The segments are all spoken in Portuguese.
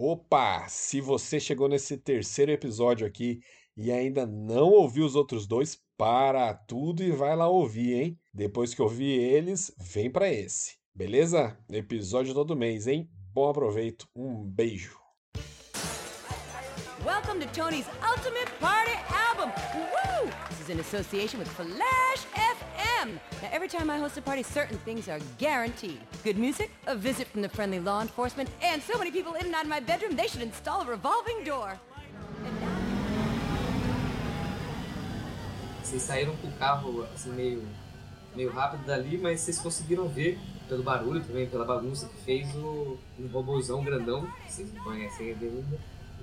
Opa! Se você chegou nesse terceiro episódio aqui e ainda não ouviu os outros dois, para tudo e vai lá ouvir, hein? Depois que ouvir eles, vem para esse. Beleza? Episódio todo mês, hein? Bom aproveito. Um beijo. Welcome to Tony's Ultimate Party Album. Woo! This is in association with Flash FM. Now, every time I host a party, certain things are guaranteed. Good music, a visit from the friendly law enforcement, and so many people in and out of my bedroom, they should install a revolving door. Vocês saíram com o carro assim meio, meio rápido dali, mas vocês conseguiram ver pelo barulho também, pela bagunça que fez o um robôzão grandão, que vocês não conhecem ainda, o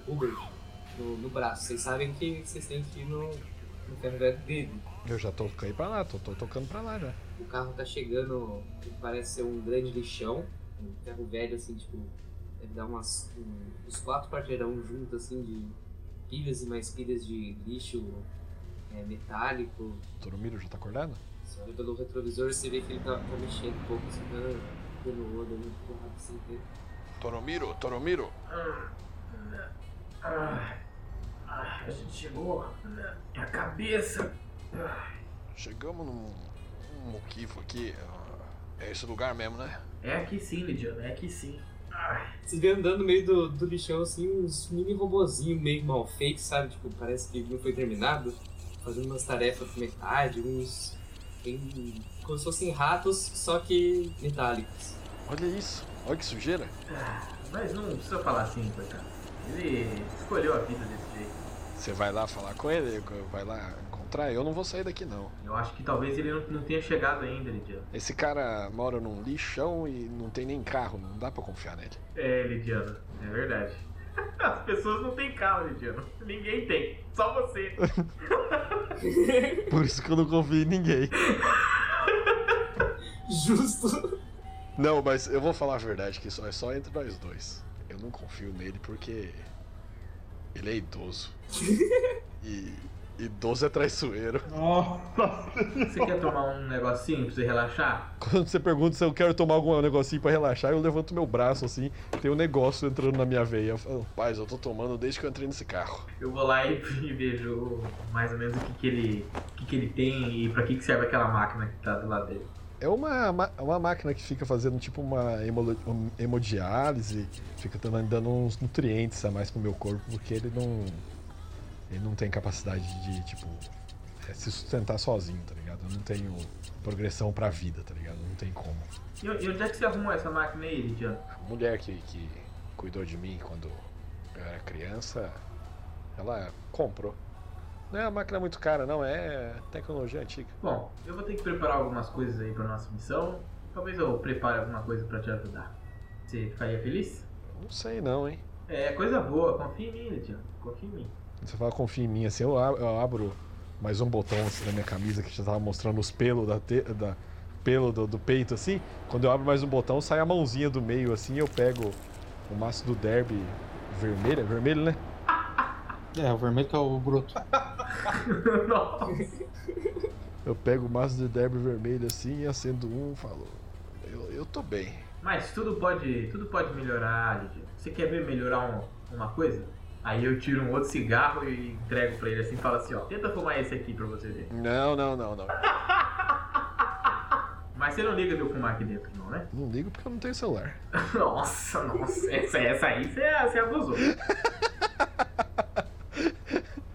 Uber, no, no braço. Vocês sabem que vocês têm que ir no, no ferro dele. Eu já tô indo pra lá, tô, tô tocando pra lá já. O carro tá chegando, parece ser um grande lixão, um ferro velho assim, tipo, deve dar umas, um, uns quatro quarteirão juntos assim de pilhas e mais pilhas de lixo é, metálico. Toromiro já tá acordado? Você olha pelo retrovisor você vê que ele tá, tá mexendo um pouco, assim, tá pelo olho ali, porrada assim dele. Toromiro, Toromiro! Ah, ah, a gente chegou. Minha cabeça. Ah, Chegamos num, num moquivo aqui. ah, É esse lugar mesmo, né? É aqui sim, Lidiano, é aqui sim. Ah, Você vê andando no meio do, do lixão assim, uns mini robozinhos meio mal feitos, sabe? Tipo, parece que não foi terminado. Fazendo umas tarefas com metade, uns. Bem, como se fossem ratos, só que metálicos. Olha isso, olha que sujeira. mas não precisa falar assim, coitado. Ele escolheu a vida desse jeito. Você vai lá falar com ele, vai lá encontrar? Eu não vou sair daqui não. Eu acho que talvez ele não, não tenha chegado ainda, Lidiano. Esse cara mora num lixão e não tem nem carro, não dá pra confiar nele. É, Lidiano, é verdade. As pessoas não têm carro, Lidiano. Ninguém tem, só você. Por isso que eu não confio em ninguém. Justo! Não, mas eu vou falar a verdade, que isso é só entre nós dois. Eu não confio nele porque ele é idoso. E idoso é traiçoeiro. Você quer tomar um negocinho pra você relaxar? Quando você pergunta se eu quero tomar algum negocinho pra relaxar, eu levanto meu braço assim, tem um negócio entrando na minha veia. Eu falo, paz, eu tô tomando desde que eu entrei nesse carro. Eu vou lá e, e vejo mais ou menos o que, que ele o que, que ele tem e pra que, que serve aquela máquina que tá do lado dele. É uma, ma- uma máquina que fica fazendo tipo uma hemo- um- hemodiálise, fica dando uns nutrientes a mais pro meu corpo, porque ele não. Ele não tem capacidade de, tipo, é, se sustentar sozinho, tá ligado? Eu não tenho progressão pra vida, tá ligado? Não tem como. E, e onde é que você arrumou essa máquina aí, Lidiano? A mulher que, que cuidou de mim quando eu era criança, ela comprou. Não é uma máquina muito cara, não, é tecnologia antiga. Bom, eu vou ter que preparar algumas coisas aí pra nossa missão. Talvez eu prepare alguma coisa pra te ajudar. Você ficaria feliz? Não sei não, hein? É coisa boa, confia em mim, Lidiano. Confia em mim. Você fala, confia em mim, assim, eu ab- eu abro mais um botão assim na minha camisa que já tava mostrando os pelos da, te- da pelo do, do peito, assim. Quando eu abro mais um botão, sai a mãozinha do meio, assim, eu pego o maço do derby vermelho, é vermelho, né? É, o vermelho que é o bruto. Nossa. Eu pego o maço do derby vermelho, assim, e acendo um e falo, eu, eu tô bem. Mas tudo pode, tudo pode melhorar, Lidiano. Você quer ver melhorar um- uma coisa? Aí eu tiro um outro cigarro e entrego pra ele assim e falo assim, ó, tenta fumar esse aqui pra você ver. Não, não, não, não. Mas você não liga de eu fumar aqui dentro, não, né? Não ligo porque eu não tenho celular. Nossa, nossa, essa, essa aí você, você abusou.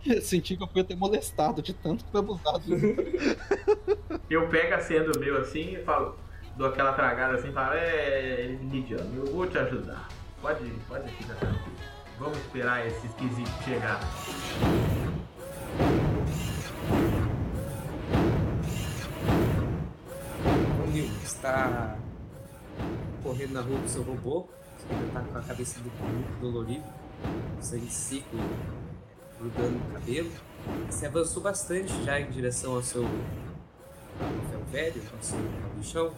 Eu senti que eu fui até molestado de tanto que foi abusado. Eu pego a senha do meu assim e falo, dou aquela tragada assim e falo, é, Lidiano, eu vou te ajudar. Pode, pode ficar tranquilo. Vamos esperar esse esquisito chegar. O Nil está correndo na rua com seu robô, você ainda tá com a cabeça do dolorido, sangue seco grudando no cabelo. Você avançou bastante já em direção ao seu velho, ao seu lixão,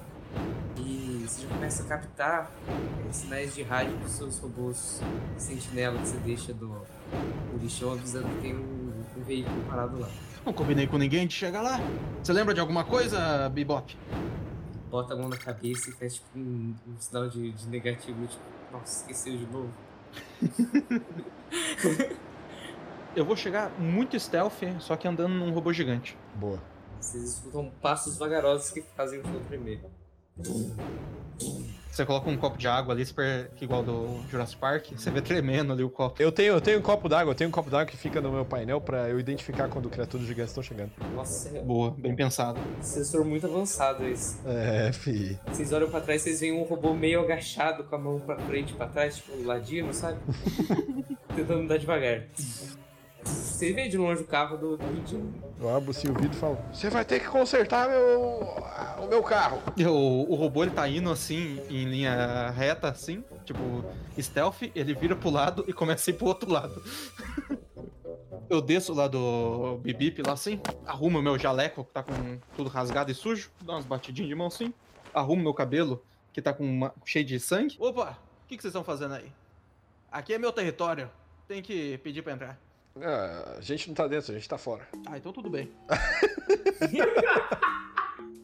e você já começa a captar eh, sinais de rádio dos seus robôs sentinela que você deixa do, do lixão avisando que tem um, um veículo parado lá. Não combinei com ninguém de chegar lá. Você lembra de alguma coisa, Bebop? Bota a mão na cabeça e faz tipo um, um sinal de, de negativo, tipo, nossa, esqueceu de novo. Eu vou chegar muito stealth, só que andando num robô gigante. Boa. Vocês escutam passos vagarosos que fazem o show tremer. Você coloca um copo de água ali, super igual do Jurassic Park, você vê tremendo ali o copo. Eu tenho, eu tenho um copo d'água, eu tenho um copo d'água que fica no meu painel pra eu identificar quando criaturas gigantes estão chegando. Nossa, é Boa, bem pensado. sensor muito avançado esse. É, fi. Vocês olham pra trás, vocês veem um robô meio agachado com a mão pra frente e pra trás, tipo ladino, sabe? Tentando andar devagar. Você vê de longe o carro do, do Ridinho. Eu abro assim o vidro e falo: Você vai ter que consertar meu, o meu carro. O, o robô ele tá indo assim, em linha reta, assim, tipo, stealth, ele vira pro lado e começa a ir pro outro lado. Eu desço lá do bibip lá assim, arrumo o meu jaleco, que tá com tudo rasgado e sujo, dou umas batidinhas de mão assim, arrumo meu cabelo, que tá com uma- cheio de sangue. Opa, o que, que vocês estão fazendo aí? Aqui é meu território, tem que pedir pra entrar. Ah, a gente não tá dentro, a gente tá fora. Ah, então tudo bem.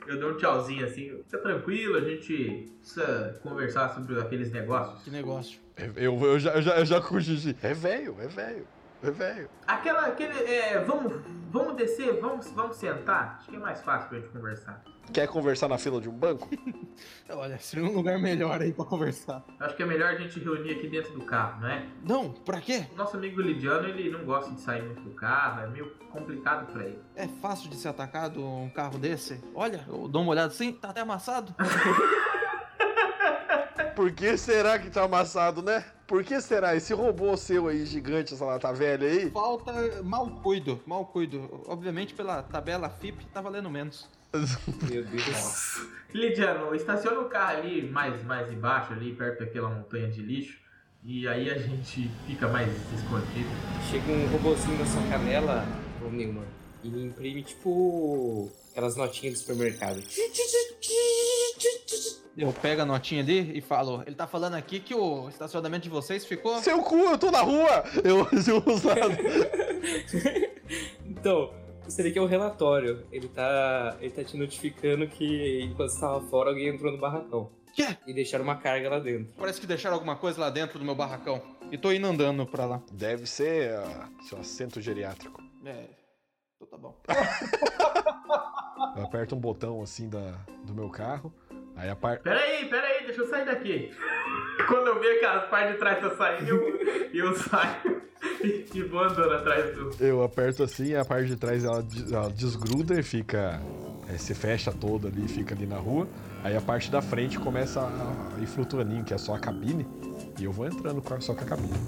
Eu dou um tchauzinho assim. Fica tranquilo, a gente precisa conversar sobre aqueles negócios. Que negócio. Eu, eu, já, eu, já, eu já com o Gigi. É velho, é velho, é velho. Aquela, aquele, é, vamos, vamos descer, vamos, vamos sentar. Acho que é mais fácil pra gente conversar. Quer conversar na fila de um banco? Olha, seria um lugar melhor aí pra conversar. Acho que é melhor a gente reunir aqui dentro do carro, não é? Não, pra quê? Nosso amigo Lidiano, ele não gosta de sair muito do carro, é meio complicado pra ele. É fácil de ser atacado um carro desse? Olha, eu dou uma olhada assim, tá até amassado. Por que será que tá amassado, né? Por que será? Esse robô seu aí, gigante, essa lata velha aí? Falta mal cuido, mal cuido. Obviamente pela tabela FIP tá valendo menos. Meu Deus. Lidiano, estaciona o carro ali mais, mais embaixo, ali perto daquela montanha de lixo. E aí a gente fica mais escondido. Chega um robozinho na sua canela, ô Nilman, e imprime tipo aquelas notinhas do supermercado. Eu pego a notinha ali e falo, ele tá falando aqui que o estacionamento de vocês ficou. Seu cu, eu tô na rua! Eu, eu usado. Então, isso daqui é o relatório. Ele tá, ele tá te notificando que enquanto você tava fora, alguém entrou no barracão. Quê? E deixaram uma carga lá dentro. Parece que deixaram alguma coisa lá dentro do meu barracão. E tô indo andando pra lá. Deve ser ah, seu assento geriátrico. É. Então tá bom. Eu aperto um botão assim da, do meu carro. Aí a parte. Pera aí, pera aí, deixa eu sair daqui. Quando eu ver que a parte de trás tá saindo, eu, eu saio e, e vou andando atrás do. Eu aperto assim e a parte de trás ela, ela desgruda e fica. é, se fecha toda ali e fica ali na rua. Aí a parte da frente começa a, ir flutuandinho, que é só a cabine. E eu vou entrando só com a cabine.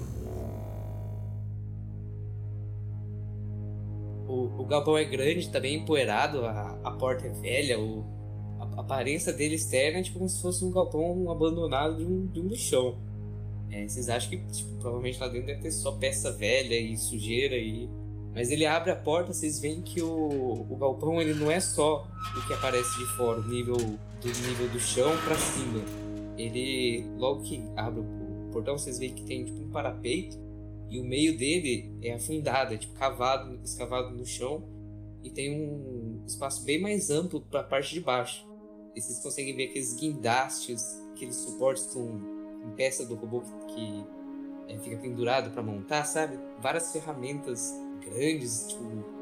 O, o galpão é grande, tá bem empoeirado, a, a porta é velha, o, aparência dele externa é tipo como se fosse um galpão abandonado de um, de um lixão. É, vocês acham que tipo, provavelmente lá dentro deve ter só peça velha e sujeira e. Mas ele abre a porta, vocês veem que o, o galpão ele não é só o que aparece de fora, o nível do nível do chão pra cima. Ele, logo que abre o portão, vocês veem que tem tipo um parapeito e o meio dele é afundado, é tipo cavado, escavado no chão e tem um espaço bem mais amplo para a parte de baixo. E vocês conseguem ver aqueles guindastes, aqueles suportes com, peça do robô que, que, é, fica pendurado para montar, sabe? Várias ferramentas grandes, tipo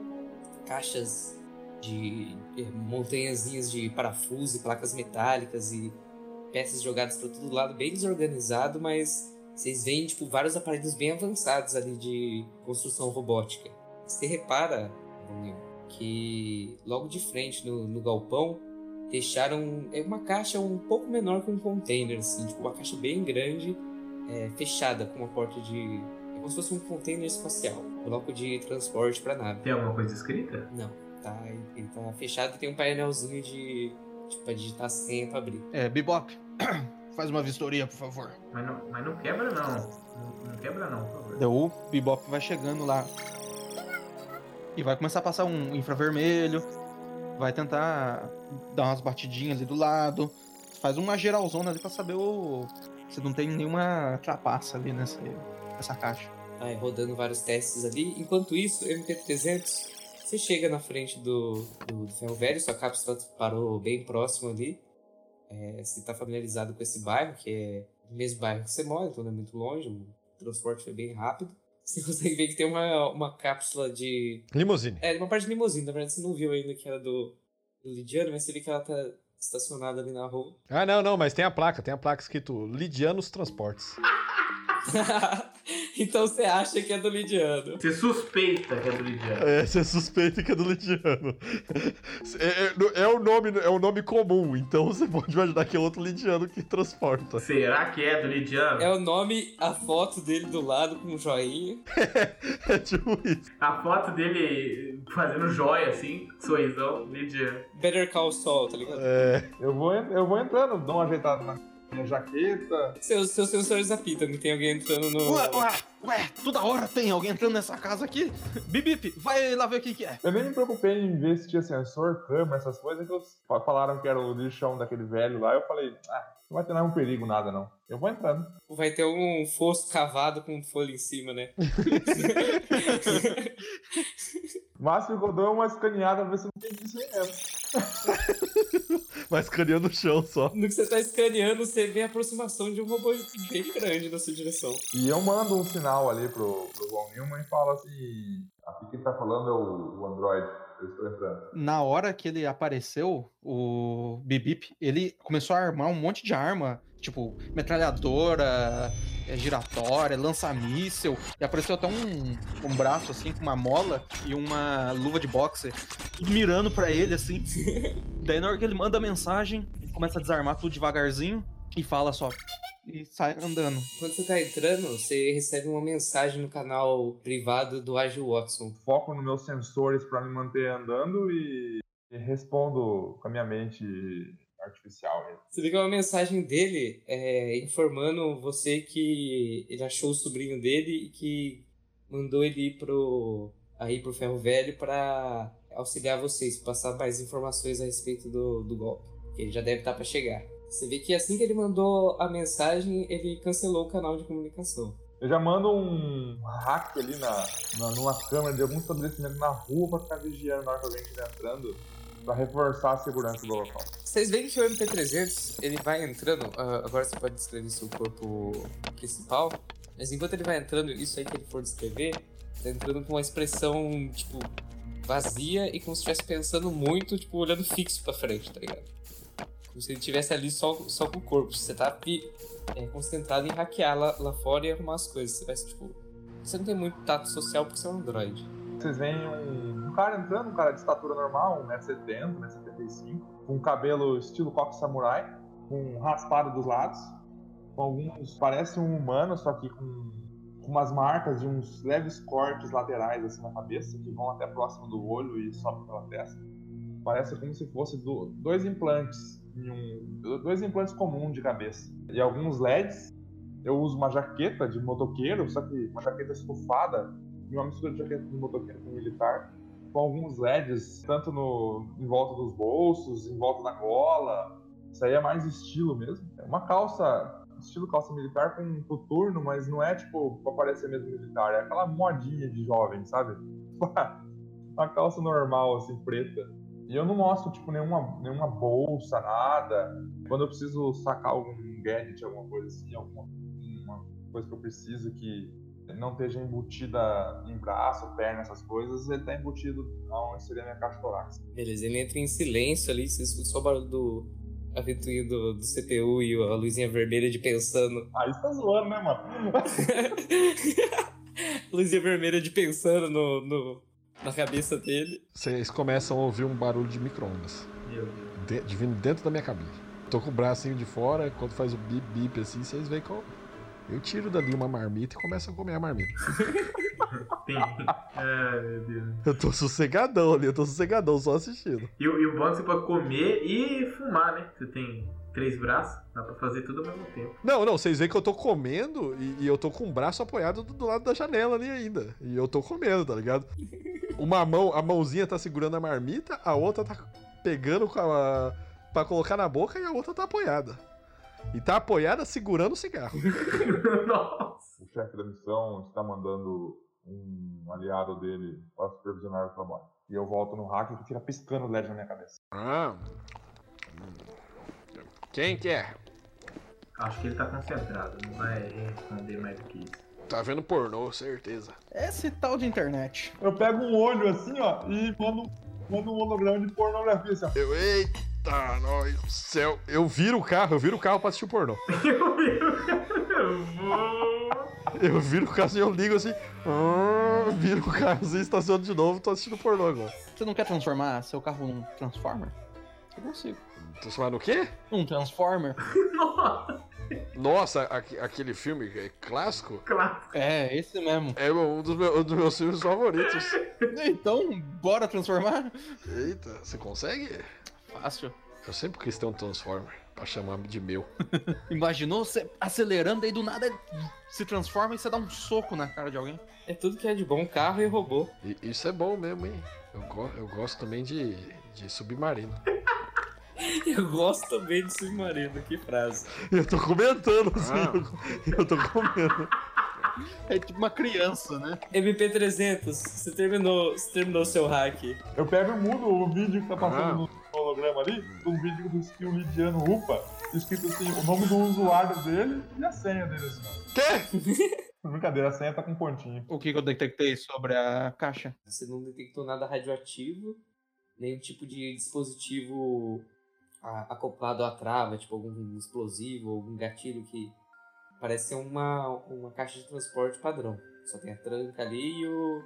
caixas de é, montanhazinhas de parafuso e placas metálicas e peças jogadas para todo lado, bem desorganizado, mas vocês veem tipo vários aparelhos bem avançados ali de construção robótica. Você repara, que logo de frente no, no galpão deixaram é uma caixa um pouco menor que um container, assim, tipo uma caixa bem grande, é, fechada com uma porta de é como se fosse um container espacial, bloco de transporte para nave. Tem alguma coisa escrita? Não, tá, ele tá fechado e tem um painelzinho de tipo pra digitar senha para abrir. É, Bebop, faz uma vistoria, por favor. Mas não, mas não quebra não. não. Não quebra não, por favor. O Bebop vai chegando lá. E vai começar a passar um infravermelho. Vai tentar dar umas batidinhas ali do lado. Faz uma geralzona ali pra saber o... se não tem nenhuma trapaça ali nessa, nessa caixa. Vai rodando vários testes ali. Enquanto isso, MT-300, você chega na frente do, do, Ferro Velho, sua cápsula parou bem próximo ali. É, você está familiarizado com esse bairro, que é o mesmo bairro que você mora, então não é muito longe. O transporte foi bem rápido. Você consegue ver que tem uma, uma cápsula de. Limusine. É, uma parte de limusine. Na verdade, você não viu ainda que era do, do Lidiano, mas você vê que ela tá estacionada ali na rua. Ah, não, não, mas tem a placa, tem a placa escrito Lidianos Transportes. então você acha que é do Lidiano. Você suspeita que é do Lidiano. É, você suspeita que é do Lidiano. É, é, é, o nome, é o nome comum, então você pode imaginar que é outro Lidiano que transporta. Será que é do Lidiano? É o nome, a foto dele do lado com um joinha. É, é tipo isso. A foto dele fazendo joia assim, sorrisão, Lidiano. Better Call Saul, tá ligado? É. Eu vou, eu vou entrando, dou uma ajeitada na minha jaqueta. Seus, seus sensores apitam que tem alguém entrando no. Ué, ué, ué, toda hora tem alguém entrando nessa casa aqui. Bibip, vai lá ver o que, que é. Eu nem me preocupei em ver se tinha sensor, câmera, essas coisas, que eles falaram que era o lixão daquele velho lá. Eu falei, ah, não vai ter nenhum perigo, nada não. Eu vou entrando. Vai ter um fosso cavado com folha em cima, né? O máximo que eu dou é uma escaneada pra ver se não tem isso aí mesmo. Vai escaneando o chão só. No que você tá escaneando, você vê a aproximação de um robô bem grande na sua direção. E eu mando um sinal ali pro, pro João Newman e falo assim: aqui quem tá falando é o, o Android. Eu estou entrando. Na hora que ele apareceu, o Bibip, ele começou a armar um monte de arma, tipo metralhadora, é, giratória, lança-míssel, e apareceu até um, um braço assim com uma mola e uma luva de boxe, tudo mirando pra ele assim. Daí na hora que ele manda a mensagem, ele começa a desarmar tudo devagarzinho e fala só e sai andando. Quando você tá entrando, você recebe uma mensagem no canal privado do Agile Watson. Foco nos meus sensores para me manter andando e, e respondo com a minha mente artificial. Você vê que é uma mensagem dele é, informando você que ele achou o sobrinho dele e que mandou ele ir pro, aí pro Ferro Velho para auxiliar vocês, passar mais informações a respeito do, do golpe. Que ele já deve estar para chegar. Você vê que assim que ele mandou a mensagem, ele cancelou o canal de comunicação. Eu já mando um hack ali na, na, numa câmera de algum estabelecimento na rua pra ficar vigiando na hora que alguém estiver entrando, pra reforçar a segurança do local. Vocês veem que o MT-300, ele vai entrando, uh, agora você pode descrever seu corpo principal, mas enquanto ele vai entrando, isso aí que ele for descrever, tá entrando com uma expressão, tipo, vazia e como se estivesse pensando muito, tipo, olhando fixo pra frente, tá ligado? Como se ele estivesse ali só, só com o corpo. Você tá é, concentrado em hackear lá, lá fora e arrumar as coisas. Você vai, tipo. Você não tem muito tato social porque você é um android. Vocês veem um, um cara entrando, um cara de estatura normal, 1,70m, 1,75m, com cabelo estilo coque samurai, com raspado dos lados, com alguns. Parece um humano, só que com, com umas marcas de uns leves cortes laterais assim na cabeça, que vão até próximo do olho e sobem pela testa. Parece como se fosse do, dois implantes um, dois implantes comuns de cabeça e alguns LEDs. Eu uso uma jaqueta de motoqueiro, só que uma jaqueta estufada e uma mistura de jaqueta de motoqueiro com militar, com alguns LEDs tanto no, em volta dos bolsos, em volta da gola. Isso aí é mais estilo mesmo. É uma calça, estilo calça militar com coturno, mas não é tipo pra parecer mesmo militar, é aquela modinha de jovem, sabe? uma calça normal, assim, preta. E eu não mostro, tipo, nenhuma, nenhuma bolsa, nada. Quando eu preciso sacar algum gadget, alguma coisa assim, alguma uma coisa que eu preciso que não esteja embutida em braço, perna, essas coisas, ele tá embutido onde seria a minha caixa torácica. Beleza, ele entra em silêncio ali, você escuta só o barulho do a ventoinha do, do CPU e a luzinha vermelha de pensando. Aí você tá zoando, né, mano? luzinha vermelha de pensando no, no, na cabeça dele. Vocês começam a ouvir um barulho de micro-ondas. De, de vindo dentro da minha cabine. Tô com o bracinho de fora, quando faz o bip bip assim, vocês veem que eu, tiro dali uma marmita e começo a comer a marmita. Ai, meu Deus. Eu tô sossegadão ali, eu tô sossegadão só assistindo. E, e o bom é que você pode comer e fumar, né? Você tem três braços, dá pra fazer tudo ao mesmo tempo. Não, não, vocês veem que eu tô comendo e, e eu tô com o braço apoiado do, do, lado da janela ali ainda. E eu tô comendo, tá ligado? Uma mão, a mãozinha tá segurando a marmita, a outra tá pegando com a, pra colocar na boca e a outra tá apoiada. E tá apoiada segurando o cigarro. Nossa. O chefe da missão está mandando um aliado dele para supervisionar o trabalho. E eu volto no hack e fica piscando o LED na minha cabeça. Ah. Quem que é? Acho que ele tá concentrado, não vai responder mais do que isso. Tá vendo pornô, certeza. Esse tal de internet. Eu pego um olho assim, ó, e mando, mando um holograma de pornografia assim, ó. Eu, eita, nós do céu. Eu viro o carro, eu viro o carro pra assistir o pornô. Eu vou. Eu viro o carro assim, eu ligo assim, ah, viro o carro assim, estaciono de novo, tô assistindo pornô agora. Você não quer transformar seu carro num Transformer? Eu consigo. Transformar no quê? Um Transformer? Nossa, Nossa, aque- aquele filme é clássico claro. É, esse mesmo. é um dos, meus, um dos meus filmes favoritos. Então, bora transformar? Eita, você consegue? Fácil. Eu sempre quis ter um Transformer pra chamar de meu. Imaginou você acelerando aí do nada se transforma e você dá um soco na cara de alguém? É tudo que é de bom, carro e robô. E isso é bom mesmo, hein? Eu, go- eu gosto também de, de submarino. Eu gosto também de submarino, que frase. Eu tô comentando assim, Ah. eu, eu tô comendo. É tipo uma criança, né? MP300, você terminou, você terminou seu hack. Eu pego e mudo o vídeo que tá passando Ah. no holograma ali, um vídeo do skill Lidiano Rupa, escrito assim, o nome do usuário dele e a senha dele, assim. Quê? Brincadeira, a senha tá com pontinho. O que que eu detectei sobre a caixa? Você não detectou nada radioativo, nenhum tipo de dispositivo acoplado à trava, tipo algum explosivo, algum gatilho que parece ser uma, uma caixa de transporte padrão. Só tem a tranca ali e o,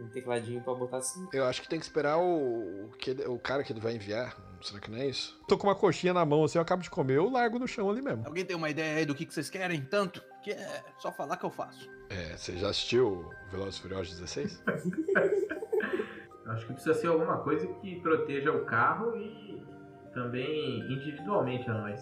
um tecladinho pra botar assim. Eu acho que tem que esperar o, o, que ele- o cara que ele vai enviar. Será que não é isso? Tô com uma coxinha na mão assim, eu acabo de comer, eu largo no chão ali mesmo. Alguém tem uma ideia aí do que, que vocês querem tanto? Que é só falar que eu faço. É, você já assistiu Velozes e Furiosos 16? Acho que precisa ser alguma coisa que proteja o carro e também individualmente a nós.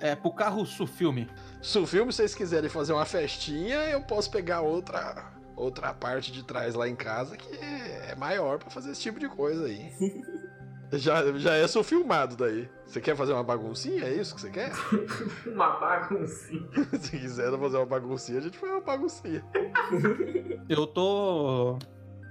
É, pro carro Sufilme. Se o filme vocês quiserem fazer uma festinha, eu posso pegar outra outra parte de trás lá em casa que é maior pra fazer esse tipo de coisa aí. já, já é filmado daí. Você quer fazer uma baguncinha? É isso que você quer? Uma baguncinha. Se quiser fazer uma baguncinha, a gente faz uma baguncinha. Eu tô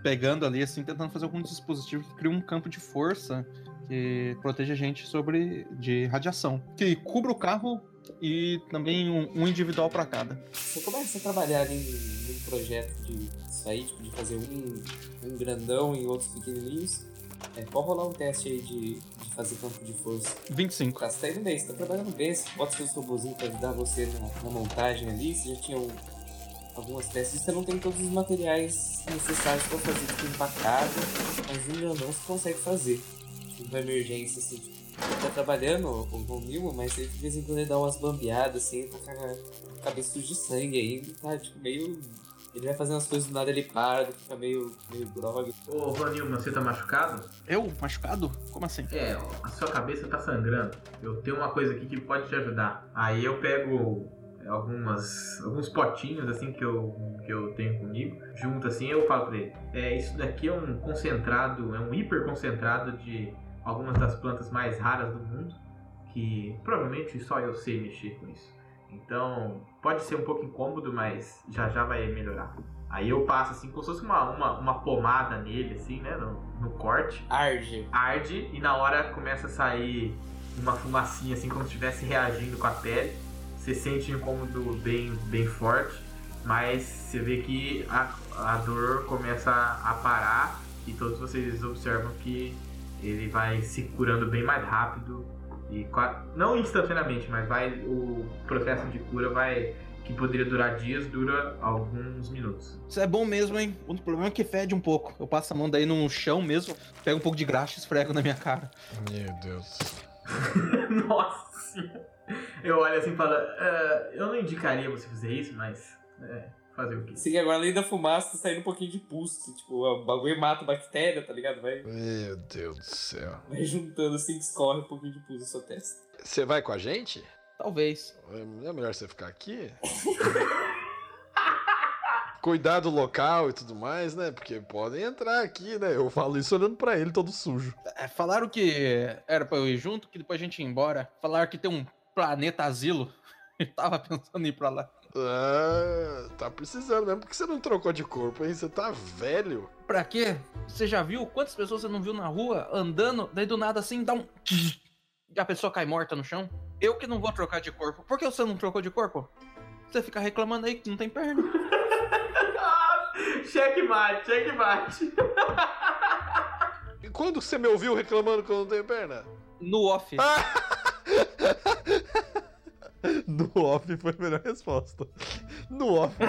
pegando ali, assim, tentando fazer algum dispositivo que crie um campo de força que proteja a gente sobre de radiação. Que cubra o carro e também um, um individual pra cada. Você começa a trabalhar ali num projeto de aí, tipo, de fazer um, um grandão e outros pequenininhos. É, pode rolar um teste aí de, de fazer campo de força. 25. Tá, você tá indo bem, você tá trabalhando bem, você bota seus robozinhos pra ajudar você na, na montagem ali, você já tinha um- algumas peças, você não tem todos os materiais necessários pra fazer, tipo, empacado, mas um grandão você consegue fazer. Tipo, uma emergência, assim, tipo, tá trabalhando o Romilmo, mas ele de vez em quando ele dá umas bambeadas, assim, ele tá com a cabeça suja de sangue ainda, tá, tipo, meio... Ele vai fazendo as coisas do nada, ele para, ele fica meio, meio grog. Ô, Vanilma, você tá machucado? Eu? Machucado? Como assim? É, a sua cabeça tá sangrando. Eu tenho uma coisa aqui que pode te ajudar. Aí eu pego algumas alguns potinhos assim que eu, que eu tenho comigo, junto assim, eu falo pra ele, é, isso daqui é um concentrado, é um hiper concentrado de algumas das plantas mais raras do mundo, que provavelmente só eu sei mexer com isso. Então, pode ser um pouco incômodo, mas já já vai melhorar. Aí eu passo assim, como se fosse uma, uma, uma pomada nele, assim, né, no, no corte Arge. arde e na hora começa a sair uma fumacinha assim como se estivesse reagindo com a pele. Você sente um incômodo bem, bem forte, mas você vê que a, a dor começa a parar e todos vocês observam que ele vai se curando bem mais rápido e não instantaneamente, mas vai o processo de cura vai que poderia durar dias dura alguns minutos. Isso é bom mesmo, hein? O problema é que fede um pouco. Eu passo a mão daí no chão mesmo, pego um pouco de graxa e esfrego na minha cara. Meu Deus. Nossa. Eu olho assim e falo, "Ah, eu não indicaria você fazer isso, mas é, fazer o quê? Sim, agora além da fumaça, tá saindo um pouquinho de pus. que, Tipo, o bagulho mata a bactéria, tá ligado? Vai, Meu Deus do céu. vai juntando assim, que escorre um pouquinho de pus na sua testa. Você vai com a gente? Talvez. É melhor você ficar aqui? Cuidar do local e tudo mais, né? Porque podem entrar aqui, né? Eu falo isso olhando pra ele todo sujo. É, falaram que era pra eu ir junto, que depois a gente ia embora. Falaram que tem um planeta asilo. Eu tava pensando em ir pra lá. Ah, tá precisando mesmo. Por que você não trocou de corpo, hein? Você tá velho. Pra quê? Você já viu quantas pessoas você não viu na rua andando, daí do nada assim dá um. E a pessoa cai morta no chão? Eu que não vou trocar de corpo. Por que você não trocou de corpo? Você fica reclamando aí que não tem perna. Checkmate, checkmate. E quando você me ouviu reclamando que eu não tenho perna? No off. No off foi a melhor resposta. No off.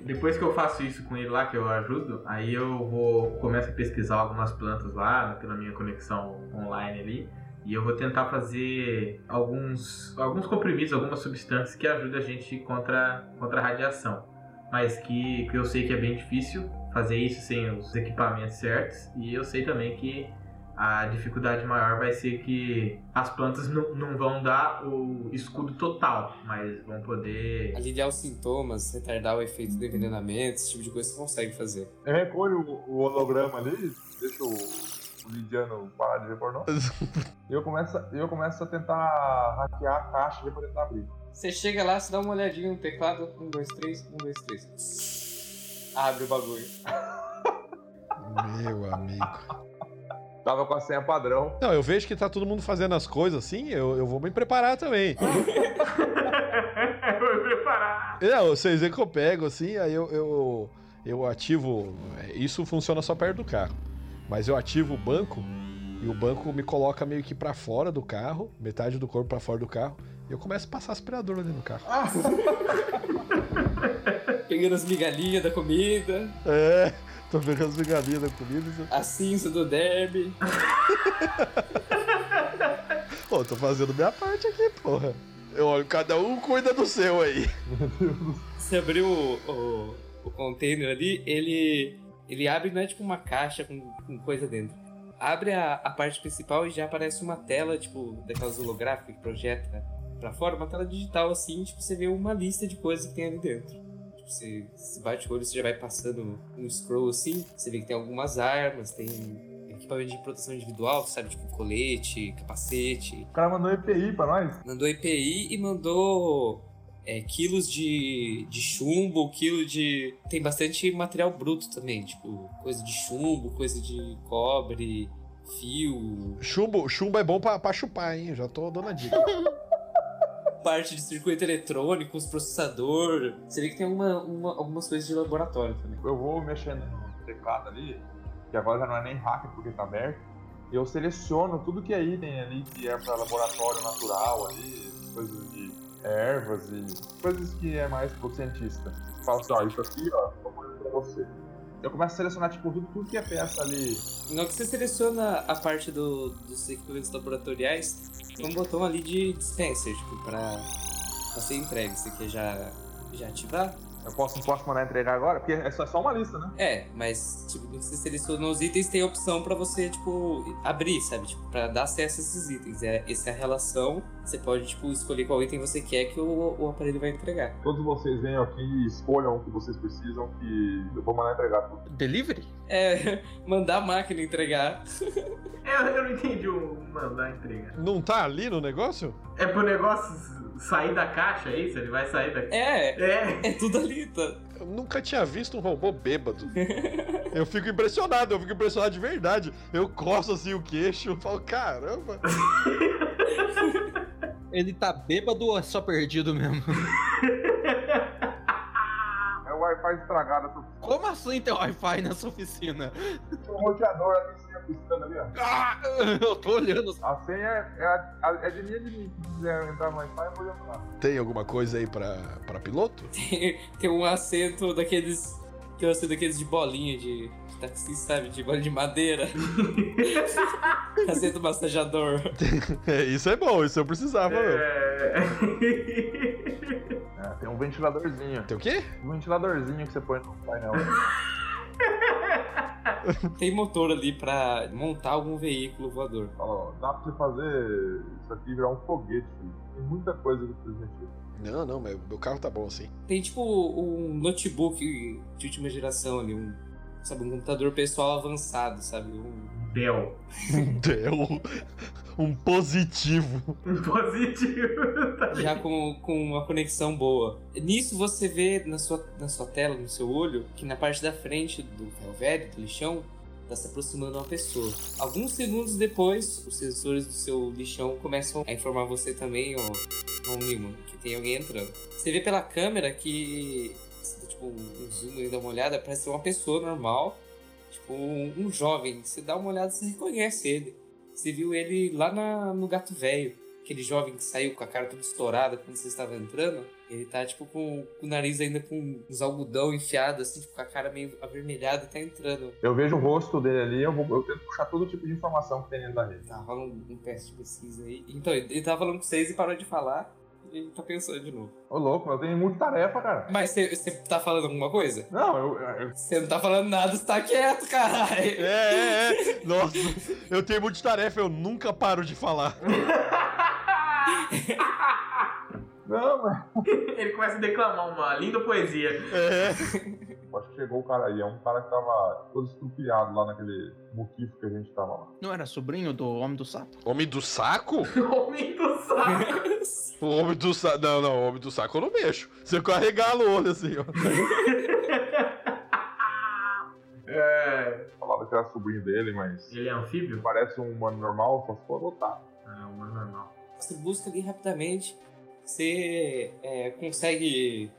Depois que eu faço isso com ele lá, que eu ajudo, aí eu vou começo a pesquisar algumas plantas lá pela minha conexão online ali. E eu vou tentar fazer alguns, alguns comprimidos, algumas substâncias que ajudam a gente contra, contra a radiação. Mas que, que eu sei que é bem difícil fazer isso sem os equipamentos certos. E eu sei também que a dificuldade maior vai ser que as plantas não, não vão dar o escudo total, mas vão poder. Aliviar os sintomas, retardar o efeito do envenenamento, esse tipo de coisa você consegue fazer. Eu recolho o, o holograma ali, deixa o, o Lidiano parar de ver pornô. E eu começo, a- eu começo a tentar hackear a caixa pra poder tentar abrir. Você chega lá, você dá uma olhadinha no teclado, 1, 2, 3, 1, 2, 3. Abre o bagulho. Meu amigo. Tava com a senha padrão. Não, eu vejo que tá todo mundo fazendo as coisas assim, eu, eu vou me preparar também. Vou me preparar. Não, vocês veem que eu pego assim, aí eu, eu, eu ativo. Isso funciona só perto do carro. Mas eu ativo o banco e o banco me coloca meio que pra fora do carro, metade do corpo pra fora do carro. E eu começo a passar aspirador ali no carro. Pegando as migalhinhas da comida, É, tô pegando as migalhinhas da comida. a cinza do derby. Pô, tô fazendo minha parte aqui, porra. Eu olho, cada um cuida do seu aí. Você abriu o, o, o container ali, ele, ele abre, não é tipo uma caixa com, com coisa dentro. Abre a, a parte principal e já aparece uma tela, tipo, daquelas holográficas que projeta pra fora, uma tela digital assim, tipo, você vê uma lista de coisas que tem ali dentro. Tipo, você, você bate o olho, você já vai passando um scroll assim, você vê que tem algumas armas, tem equipamento de proteção individual, sabe? Tipo, colete, capacete, O cara mandou EPI pra nós. Mandou EPI e mandou é, quilos de, de chumbo, quilo de. Tem bastante material bruto também, tipo, coisa de chumbo, coisa de cobre, fio, Chumbo, chumbo é bom pra, pra chupar, hein? Já tô dando a dica. parte de circuito eletrônico, os processador. Você vê que tem alguma, uma- algumas coisas de laboratório também. Eu vou mexendo no teclado ali, que agora já não é nem hacker porque tá aberto. E eu seleciono tudo que é item ali que é pra laboratório natural ali, coisas de ervas e coisas que é mais pro cientista. Falo assim, ó, isso aqui, ó, mandando pra você. Eu começo a selecionar, tipo, tudo, tudo que é peça ali. Hora que você seleciona a parte do- dos equipamentos laboratoriais, tem um botão ali de dispenser, tipo, pra, pra ser entregue. Você quer já, já ativar? Eu posso, posso mandar entregar agora? Porque é só, é só uma lista, né? É, mas, tipo, quando você seleciona os itens, tem a opção pra você, tipo, abrir, sabe? Tipo, pra dar acesso a esses itens. É, essa é a relação. Você pode, tipo, escolher qual item você quer que o, o aparelho vai entregar. Todos vocês venham aqui e escolham o que vocês precisam, que eu vou mandar entregar tudo. Delivery? É, mandar a máquina entregar. Eu, eu não entendi o mandar entregar. Não tá ali no negócio? É pro negócio sair da caixa, é isso? Ele vai sair da. É, É. é tudo ali, tá? Eu nunca tinha visto um robô bêbado. Eu fico impressionado, eu fico impressionado de verdade. Eu coço assim o queixo, eu falo, caramba. Ele tá bêbado ou é só perdido mesmo? É o Wi-Fi estragado, Como assim tem Wi-Fi nessa oficina? um roteador ali, piscando ali, ó. Ah, eu tô olhando. A senha é, é, a- é de mim, é de mim. Se quiser entrar no Wi-Fi, eu vou entrar. Tem alguma coisa aí pra, pra piloto? Tem, tem um assento daqueles. Tem um assento daqueles de bolinha de, de taxista, sabe? De bolinha de madeira. assento massageador. É, isso é bom, isso eu precisava. meu. É. É, tem um ventiladorzinho. Tem o quê? Um ventiladorzinho que você põe no painel. Tem motor ali pra montar algum veículo voador. Ó, dá pra você fazer isso aqui virar um foguete, filho. Tem muita coisa que mexer. Não, não, meu, meu carro tá bom assim. Tem tipo um notebook de última geração ali, um, sabe, um computador pessoal avançado, sabe? Um, Dell. Deu um positivo. Um positivo. Tá já com, com uma conexão boa. Nisso você vê na sua, na sua tela, no seu olho, que na parte da frente do ferro velho, do lixão, tá se aproximando uma pessoa. Alguns segundos depois, os sensores do seu lixão começam a informar você também, ó, ó Mimo, que tem alguém entrando. Você vê pela câmera que você dá, tipo, um zoom e dá uma olhada, parece ser uma pessoa normal. Tipo, um, um jovem. Você dá uma olhada, você reconhece ele. Você viu ele lá na- no Gato Velho. Aquele jovem que saiu com a cara toda estourada quando você estava entrando. Ele tá, tipo, com, com o nariz ainda com uns algodão enfiado, assim, tipo, com a cara meio avermelhada e tá entrando. Eu vejo o rosto dele ali, eu, vou, eu tento puxar todo tipo de informação que tem dentro da rede. Tá, rola um, um teste de pesquisa aí. Então, ele ele tava falando com vocês e parou de falar. E tá pensando de novo. Ô louco, eu tenho muita tarefa, cara. Mas você tá falando alguma coisa? Não, eu, eu- Você não tá falando nada, você tá quieto, caralho. É, é, é. Nossa, eu tenho muita tarefa, eu nunca paro de falar. Não, mas. Ele começa a declamar uma linda poesia. É. Acho que chegou o cara aí. É um cara que tava todo estrupiado lá naquele muquifo que a gente tava lá. Não era sobrinho do Homem do Sapo? Homem do saco? Homem do saco. O homem do saco. Não, não, o homem do saco eu não mexo. Você carregar o olho assim, ó. É, Falava que era sobrinho dele, mas. ele é anfíbio? Parece um humano normal, só se for adotado. Ah, uma normal. Você busca ali rapidamente, você é, consegue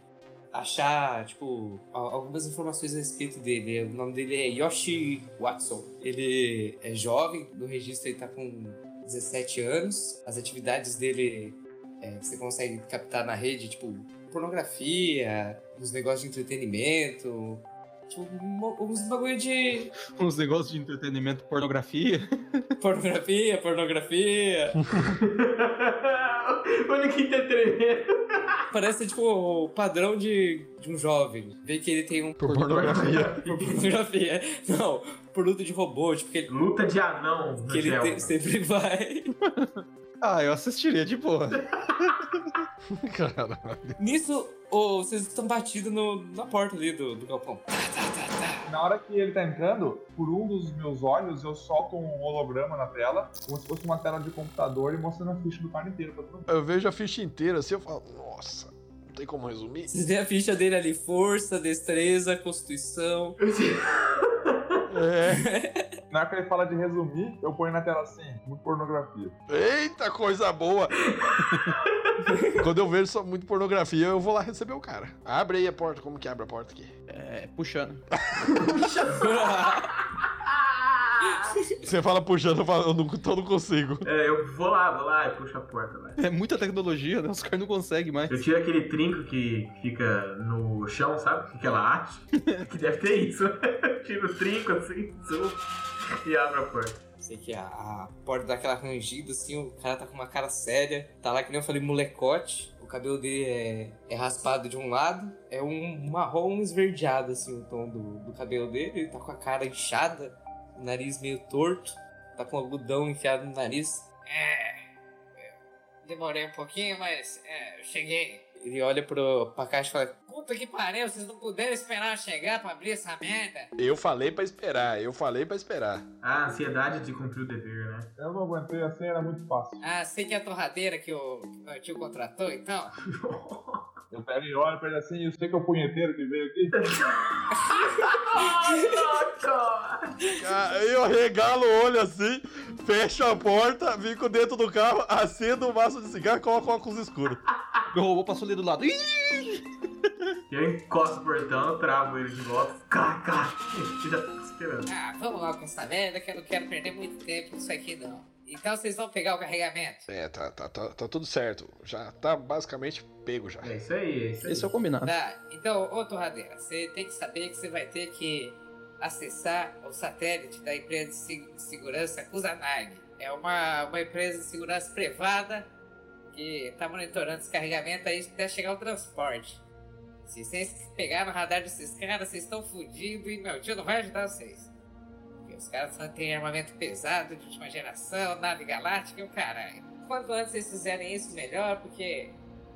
achar, tipo, al- algumas informações a respeito dele. O nome dele é Yoshi Watson. Ele é jovem, no registro ele tá com 17 anos. As atividades dele é, você consegue captar na rede, tipo, pornografia, uns negócios de entretenimento. Tipo, uns bagulho de Uns negócios de entretenimento, pornografia. pornografia, pornografia. Olha que entretenimento. Parece tipo o padrão de, de um jovem. Vê que ele tem um. Por pornografia. Por pornografia. Não, por luta de robô, tipo, que ele, Luta de anão que ele tem- sempre vai. Ah, eu assistiria de boa. Caralho. Nisso, ô, vocês estão batidos no- na porta ali do, do galpão. Na hora que ele tá entrando, por um dos meus olhos, eu solto um holograma na tela, como se fosse uma tela de computador e mostrando a ficha do cara inteiro pra todo mundo. Eu vejo a ficha inteira assim, eu falo, nossa, não tem como resumir? Vocês veem a ficha dele ali: força, destreza, constituição. É. Na hora que ele fala de resumir, eu ponho na tela assim, muito pornografia. Eita, coisa boa! Quando eu vejo só muito pornografia, eu vou lá receber o cara. Abre aí a porta, como que abre a porta aqui? É, puxando. Você fala puxando, eu, falo, eu não, então não consigo. É, eu vou lá, vou lá e puxo a porta. É muita tecnologia, né? Os caras não conseguem mais. Eu tiro aquele trinco que fica no chão, sabe? Aquela arte. que deve ter isso. Tiro o trinco assim, zoom, e abro a porta. Sei que a, a porta dá aquela rangida assim, o cara tá com uma cara séria. Tá lá que nem eu falei, molecote. O cabelo dele é, é raspado de um lado. É um marrom esverdeado, assim, o tom do, do cabelo dele. Ele tá com a cara inchada, o nariz meio torto. Tá com algodão enfiado no nariz. É. Demorei um pouquinho, mas é, cheguei. Ele olha pro, pra caixa e fala: Puta que pariu, vocês não puderam esperar chegar pra abrir essa merda. Eu falei pra esperar, eu falei pra esperar. A ansiedade de cumprir o dever, né? Eu não aguentei assim, era muito fácil. Ah, sei que é a torradeira que o, que o meu tio contratou, então. Eu pego e olho pra ele assim, eu sei que é o punheteiro que veio aqui. Ah, Eu regalo o olho assim, fecho a porta, fico dentro do carro, acendo o maço de cigarro e coloco óculos escuro. Meu robô passou ali do lado. Ih! Eu encosto o portão, travo ele de volta. Cá. Eu já tô esperando. Ah, vamos logo com essa merda que eu não quero perder muito tempo nisso aqui, não. Então vocês vão pegar o carregamento. É, tá, tá, tá, tá tudo certo. Já tá basicamente pego já. É isso aí, é isso aí. Esse é o combinado. Tá, então, ô torradeira, você tem que saber que você vai ter que acessar o satélite da empresa de se- de segurança Kusanagi. É uma, uma empresa de segurança privada que tá monitorando esse carregamento aí até chegar o transporte. Se vocês pegarem no radar desses caras, vocês estão fudidos e meu tio não vai ajudar vocês. Os caras só têm armamento pesado de última geração, nave galáctica e o caralho. Quanto antes vocês fizerem isso, melhor, porque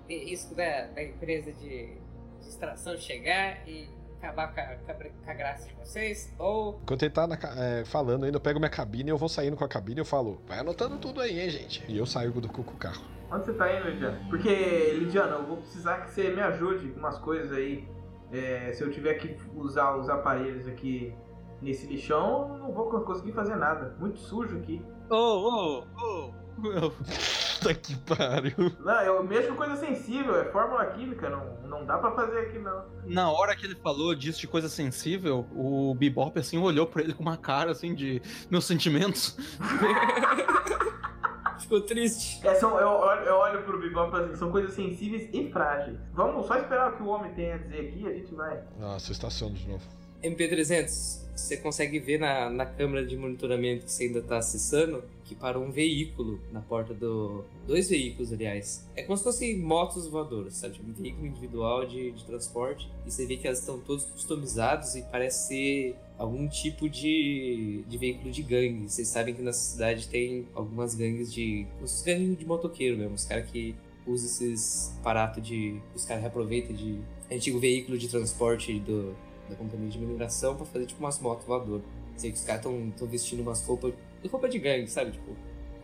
tem risco da, da empresa de, de extração chegar e acabar com a, com a br- com a graça de vocês, ou Enquanto ele tá na é, falando ainda, eu pego minha cabine, eu vou saindo com a cabine e eu falo, vai anotando tudo aí, hein, gente. E eu saio do com o carro. Onde você tá indo, Lidiano? Porque, Lidiano, eu vou precisar que você me ajude com umas coisas aí. É, se eu tiver que usar os aparelhos aqui nesse lixão, não vou conseguir fazer nada. Muito sujo aqui. Ô, ô, ô. Puta que pariu. Não, eu mexo com coisa sensível, é fórmula química, não, não dá pra fazer aqui não. Na hora que ele falou disso de coisa sensível, o Bebop assim olhou pra ele com uma cara assim de meus sentimentos. Ficou triste. É, são, eu, olho, eu olho pro Bebop assim, são coisas sensíveis e frágeis. Vamos só esperar o que o homem tem a dizer aqui, a gente vai. Nossa, eu estaciono de novo. MP300, você consegue ver na, na câmera de monitoramento que você ainda tá acessando que parou um veículo na porta do. Dois veículos, aliás. É como se fossem motos voadoras, sabe? Um veículo individual de, de transporte. E você vê que elas estão todos customizados e parece ser algum tipo de, de veículo de gangue. Vocês sabem que nessa cidade tem algumas gangues de. Os gangues de motoqueiro mesmo, os caras que usam esses aparatos de. Os caras reaproveitam de antigo veículo de transporte do, da companhia de mineração pra fazer tipo umas motos voadoras. Sei que os caras estão vestindo umas roupas. roupa de gangue, sabe? Tipo,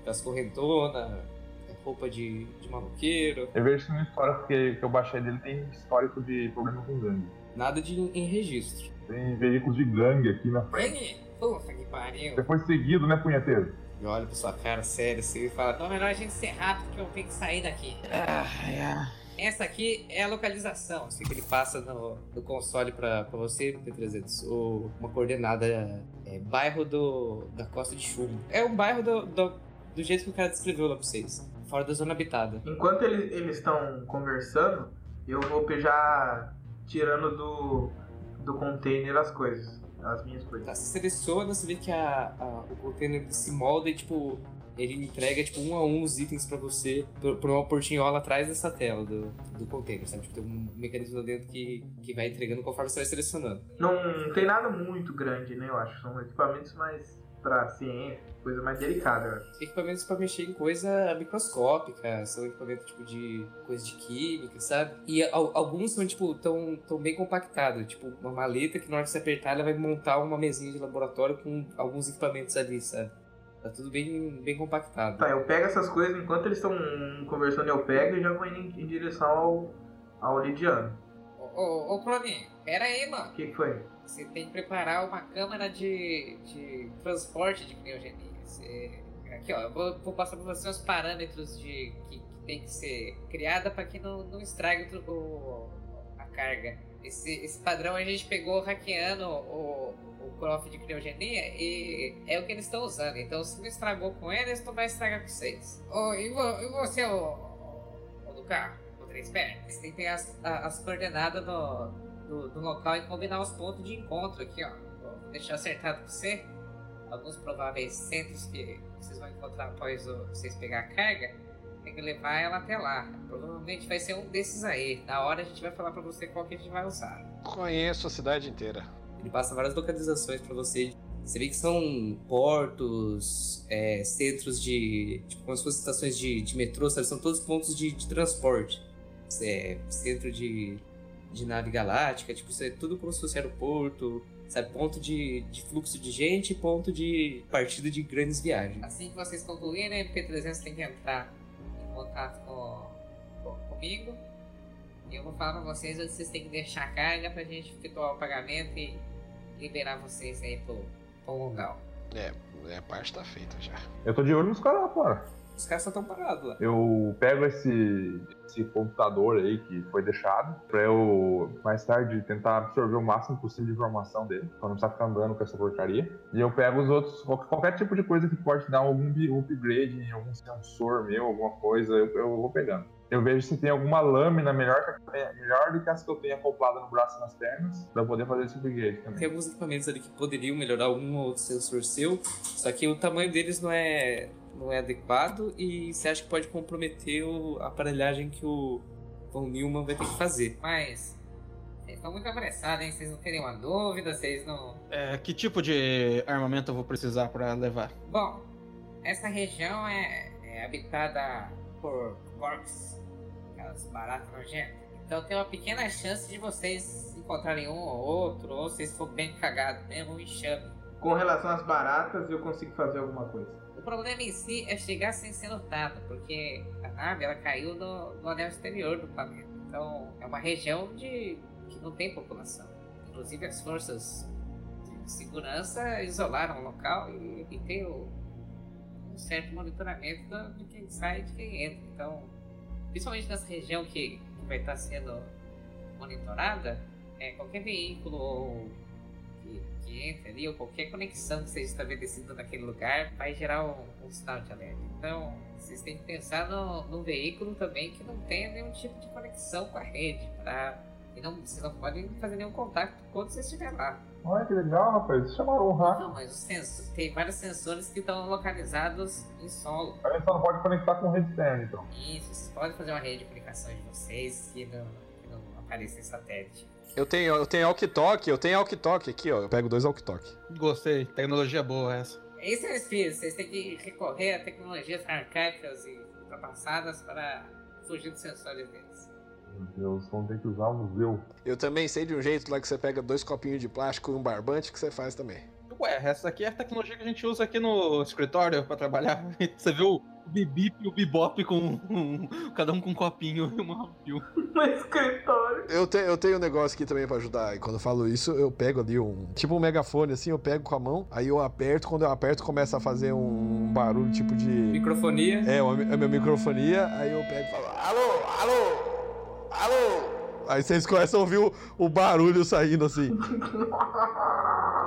as correntonas, roupa de, de maloqueiro. Eu vejo que no histórico que, que eu baixei dele tem histórico de problema com gangue. Nada de em registro. Tem veículos de gangue aqui na frente. Gangue? Puta que pariu. Você foi seguido, né, punheteiro? E olha pra sua cara séria assim e fala: Então é melhor a gente ser rápido que eu tenho que sair daqui. Essa aqui é a localização. Assim que ele passa no, no console pra, pra você, P300. O, uma coordenada é, bairro do, da Costa de Chumbo. É um bairro do, do, do jeito que o cara descreveu lá pra vocês. Fora da zona habitada. Enquanto eles eles estão conversando, eu vou já tirando do, do container as coisas. As minhas coisas. Tá, você seleciona, você vê que a, a- o container se molda e, tipo, ele entrega, tipo, um a um os itens pra você por, uma portinhola atrás dessa tela do, do container, sabe? Tipo, tem um mecanismo lá dentro que, que vai entregando conforme você vai selecionando. Não tem nada muito grande, né? Eu acho. São equipamentos mais pra ciência, coisa mais delicada. Equipamentos pra mexer em coisa microscópica, são equipamentos, tipo, de coisa de química, sabe? E al- alguns são, tipo, tão, tão bem compactados, tipo, uma maleta que na hora que você apertar, ela vai montar uma mesinha de laboratório com alguns equipamentos ali, sabe? Tá tudo bem, bem compactado. Tá, eu pego essas coisas enquanto eles estão conversando, eu pego e já vou indo em, em direção ao, ao Lidiano. Ô, ô, ô Clone, pera aí, mano. O que, foi? Você tem que preparar uma câmara de, de transporte de criogenia. Você- Aqui, ó, eu vou, vou passar pra você os parâmetros de que, que tem que ser criada para que não, não estrague o, o- a carga. Esse, esse padrão a gente pegou hackeando o, o Croft de criogenia e é o que eles estão usando. Então, se não estragou com eles, não vai estragar com vocês. Ô, e, vo- e você, o, o, do carro? O três pernas? Você tem que ter as, as coordenadas do, do, do local e combinar os pontos de encontro aqui, ó. Vou deixar acertado pra você. Alguns prováveis centros que vocês vão encontrar após o- vocês pegar a carga. Tem que levar ela até lá. Provavelmente vai ser um desses aí. Na hora a gente vai falar pra você qual que a gente vai usar. Conheço a cidade inteira. Ele passa várias localizações pra você. Você vê que são portos, é, centros de. Tipo, como se fossem estações de, de metrô, sabe? São todos pontos de, de transporte. É, centro de, de nave galáctica, tipo, isso é tudo como se fosse aeroporto, sabe? Ponto de, de fluxo de gente e ponto de partida de grandes viagens. Assim que vocês concluírem, a MP300 tem que entrar em contato com, com- comigo. Eu vou falar pra vocês onde vocês têm que deixar a carga pra gente efetuar o pagamento e liberar vocês aí pro, pro local. É, a parte tá feita já. Eu tô de olho nos caras lá fora. Os caras só estão parados lá. Eu pego esse, esse computador aí que foi deixado pra eu mais tarde tentar absorver o máximo possível de informação dele, pra não precisar ficar andando com essa porcaria. E eu pego os outros, qualquer, tipo de coisa que pode dar algum upgrade em algum sensor meu, alguma coisa, eu, eu vou pegando. Eu vejo se tem alguma lâmina melhor, tenha- melhor do que as que eu tenho acoplada no braço e nas pernas, pra eu poder fazer esse upgrade também. Tem alguns equipamentos ali que poderiam melhorar um ou outro sensor seu, só que o tamanho deles não é, não é adequado e você acha que pode comprometer o- a aparelhagem que o Von Neumann vai ter que fazer. Mas, vocês estão muito apressados, hein? Vocês não têm nenhuma dúvida, vocês não... É, que tipo de armamento eu vou precisar pra levar? Bom, essa região é, é habitada por porcos, aquelas baratas nojentas. Então tem uma pequena chance de vocês encontrarem um ou outro, ou se for bem cagados mesmo, um enxame. Com relação às baratas, eu consigo fazer alguma coisa. O problema em si é chegar sem ser notado, porque a nave ela caiu no, no anel exterior do planeta. Então é uma região de que não tem população. Inclusive as forças de segurança isolaram o local e, e tem o, certo monitoramento de quem sai e de quem entra. Então, principalmente nessa região que, que vai estar sendo monitorada, é, qualquer veículo ou que, que entre ali, ou qualquer conexão que seja estabelecida naquele lugar, vai gerar um, um sinal de alerta. Então, vocês têm que pensar no, veículo também que não tenha nenhum tipo de conexão com a rede, pra, e não, vocês não podem fazer nenhum contato quando você estiver lá. Olha que legal, rapaz. Chamaram um hack. Não, mas os sens- tem vários sensores que estão localizados em solo. A gente só não pode conectar com rede externa, então. Isso, vocês podem fazer uma rede de comunicação de vocês que não, que não apareça em satélite. Eu tenho, eu tenho Alktok, eu tenho Alktok aqui, ó. Eu pego dois Alktok. Gostei, tecnologia boa essa. É isso, meus filhos, vocês têm que recorrer a tecnologias arcaicas e ultrapassadas para fugir dos sensores deles. Deus, vamos ter que usar um museu. Eu também sei de um jeito lá que você pega dois copinhos de plástico e um barbante que você faz também. Ué, essa aqui é a tecnologia que a gente usa aqui no escritório pra trabalhar. Você viu o Bibip e o Bibop com um- cada um com um copinho e uma fio. No escritório. Eu, te, eu tenho um negócio aqui também pra ajudar. E quando eu falo isso, eu pego ali um. Tipo um megafone, assim, eu pego com a mão, aí eu aperto. Quando eu aperto, começa a fazer um barulho tipo de. Microfonia. É, a minha microfonia, aí eu pego e falo: Alô, alô, alô. Aí vocês começam a ouvir o, o barulho saindo assim.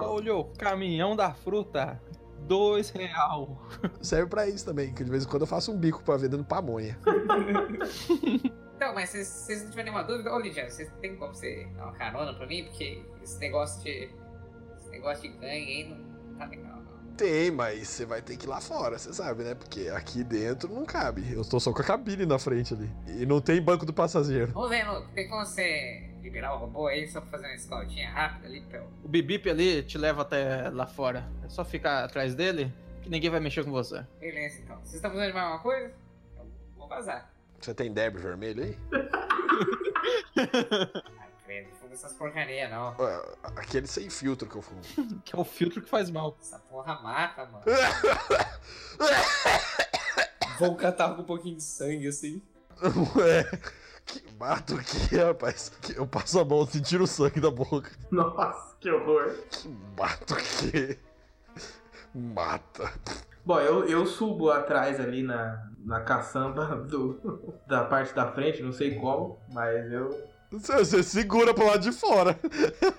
Olhou, caminhão da fruta, dois real. Serve pra isso também, que de vez em quando eu faço um bico pra vendendo pamonha. Então, mas se vocês não tiverem nenhuma dúvida, ô Lidiano, vocês tem como você dar uma carona pra mim? Porque esse negócio de. Esse negócio de ganho aí não tá legal. Tem, mas você vai ter que ir lá fora, você sabe, né? Porque aqui dentro não cabe. Eu tô só com a cabine na frente ali. E não tem banco do passageiro. Vamos ver, Luke, tem como você liberar o robô aí só pra fazer uma escoltinha rápida ali. O Bibip ali te leva até lá fora. É só ficar atrás dele que ninguém vai mexer com você. Beleza, então. Vocês estão precisando de mais alguma coisa? Eu vou vazar. Você tem derby vermelho aí? Credo, não fumo essas porcaria não. Ué, Aquele sem filtro que eu fumo. Que é o filtro que faz mal. Essa porra mata, mano. Vou catar com um pouquinho de sangue assim. Ué, que mato aqui, rapaz. Que Eu passo a mão e tiro o sangue da boca. Nossa, que horror. Que mato aqui. Mata. Bom, eu, eu subo atrás ali na, na caçamba do, da parte da frente, não sei como, mas eu. Você, você segura pro lado de fora.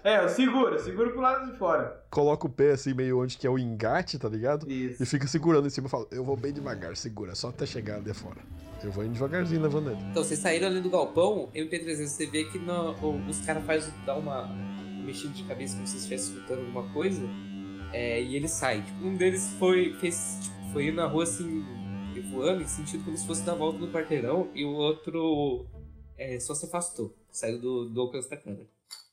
É, eu seguro, eu seguro pro lado de fora. Coloca o pé assim, meio onde que é o engate, tá ligado? Isso. E fica segurando em cima e fala, eu vou bem devagar, segura, só até chegar ali fora. Eu vou indo devagarzinho levando ele. Então, vocês saíram ali do galpão, MP300, você vê que no- os caras fazem dar uma mexida de cabeça como se estivesse escutando alguma coisa. é, e ele sai. Tipo, um deles foi, fez, tipo, foi na rua assim, voando, em sentido como se fosse dar volta no quarteirão, e o outro é, só se afastou, saiu do, do alcance da câmera.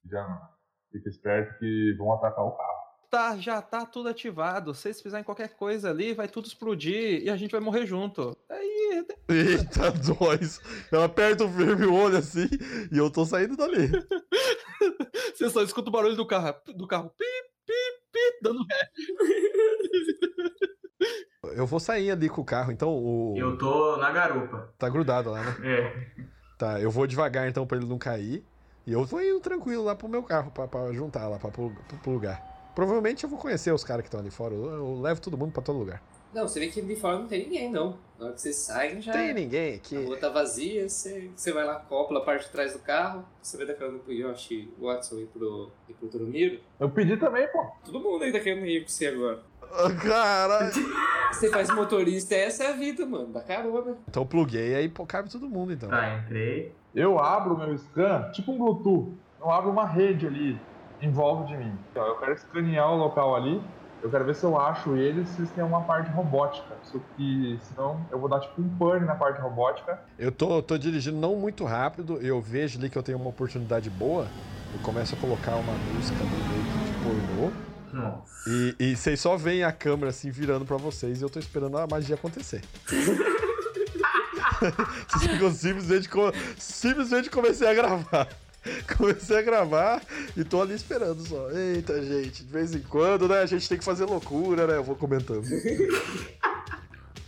Já fica esperto que vão atacar o carro. Tá, já tá tudo ativado. Se vocês fizerem qualquer coisa ali, vai tudo explodir e a gente vai morrer junto. Aí, Eita, dois. Eu aperto o firme o olho assim e eu tô saindo dali. você só escuta o barulho do carro, do carro, pip, pip, pip, dando ré. Eu vou sair ali com o carro, então o. Eu tô na garupa. Tá grudado lá, né? É. Tá, eu vou devagar então pra ele não cair. E eu vou indo tranquilo lá pro meu carro, pra, pra juntar lá, pra, pro, pro lugar. Provavelmente eu vou conhecer os caras que estão ali fora. Eu, eu levo todo mundo pra todo lugar. Não, você vê que de fora não tem ninguém, não. Na hora que vocês saem, já. Tem ninguém A aqui. rua tá vazia, você, você vai lá, copla a parte de trás do carro, você vai dar carona pro Yoshi, Watson e pro, e pro Turumiro. Eu pedi também, pô. Todo mundo aí tá querendo ir com você agora. Caralho. Você faz motorista, essa é a vida, mano, da carona. Então eu pluguei aí pô, cabe todo mundo então. Tá, entrei. Eu abro o meu scan, tipo um Bluetooth. Eu abro uma rede ali em volta de mim. Então, eu quero escanear o local ali. Eu quero ver se eu acho eles, se eles têm uma parte robótica. Só que, senão, eu vou dar tipo um pane na parte robótica. Eu tô, tô dirigindo não muito rápido, eu vejo ali que eu tenho uma oportunidade boa, eu começo a colocar uma música no meio de pornô, Nossa. e, e vocês só veem a câmera assim virando pra vocês e eu tô esperando a magia acontecer. vocês ficam simplesmente, simplesmente comecei a gravar. Comecei a gravar e tô ali esperando só. Eita, gente, de vez em quando, né? A gente tem que fazer loucura, né? Eu vou comentando.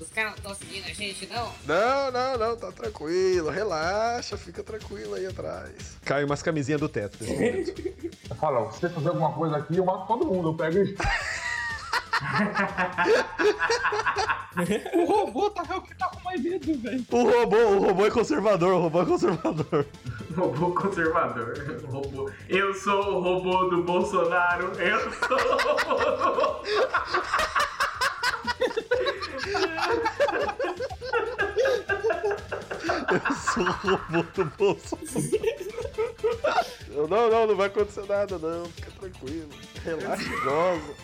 Os caras não estão seguindo a gente, não? Não, não, não, tá tranquilo, relaxa, fica tranquilo aí atrás. Cai umas camisinhas do teto nesse momento. Eu falo, se você fazer alguma coisa aqui, eu mato todo mundo. Eu pego e. O robô tá é o que tá com mais medo, velho. O robô, o robô é conservador, o robô é conservador. Robô conservador. Robô. Eu sou o robô do Bolsonaro. Eu sou o robô do Eu sou o robô do Bolsonaro. Eu, Não, não, não vai acontecer nada, não. Fica tranquilo. Relaxa goza.